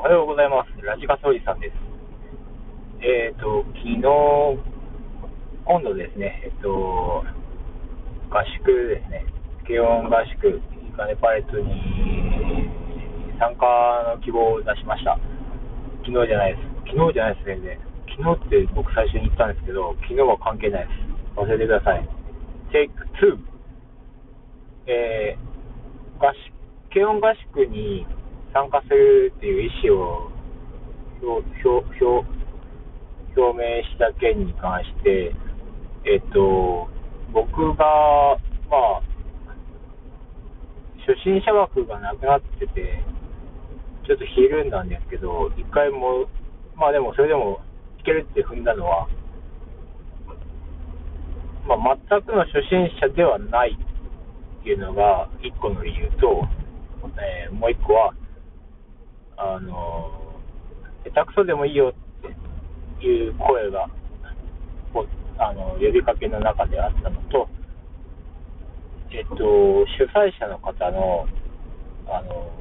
おはようございます。ラジカソおじさんです。えっ、と、昨日、今度ですね、えっ、と、合宿ですね、軽音合宿、イカネパレットに参加の希望を出しました。昨日じゃないです。昨日じゃないです、全然。昨日って僕最初に言ったんですけど、昨日は関係ないです。忘れてください。テイク2。えー、合宿、軽音合宿に参加するっていう意思を表表表表明した件に関して、えっと、僕が、まあ、初心者枠がなくなってて、ちょっとひるんだんですけど、一回も、まあでもそれでもいけるって踏んだのは、まあ、全くの初心者ではないっていうのが一個の理由と、えーもう一個は、あの、下手くそでもいいよっていう声が、あの、呼びかけの中であったのと、えっと、主催者の方の、あの、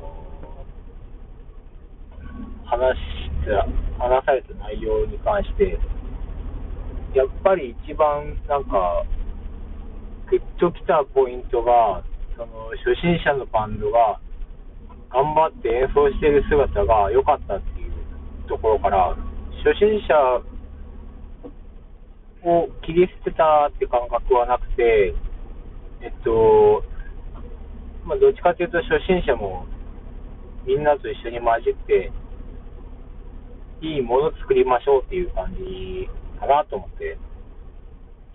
話した、話された内容に関して、やっぱり一番なんか、グッときたポイントが、その初心者のバンドが頑張って演奏している姿が良かったっていうところから、初心者を切り捨てたって感覚はなくて、えっと、まあ、どっちかというと初心者もみんなと一緒に混じって、いいもの作りましょうっていう感じかなと思って、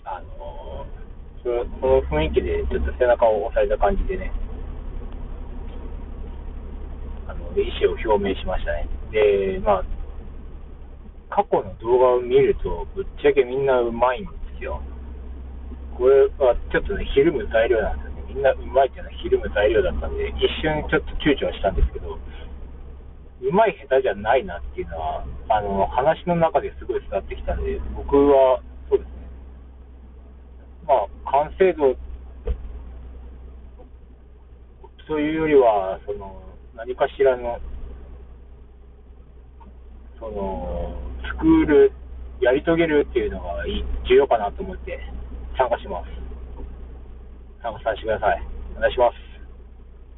あのそのその雰囲気でちょっと背中を押された感じでね、あの意思を表明しましたね。で、まあ、過去の動画を見ると、ぶっちゃけみんなうまいんですよ。これはちょっとね、ひるむ材料なんですよね。みんなうまいっていうのはひるむ材料だったんで、一瞬ちょっと躊躇したんですけど、うまい下手じゃないなっていうのは、あの、話の中ですごい伝わってきたんで、僕は、そうですね。まあ、完成度というよりは、その、何かしらの、その、スクール、やり遂げるっていうのが重要かなと思って参加します。参加させてください。お願いします。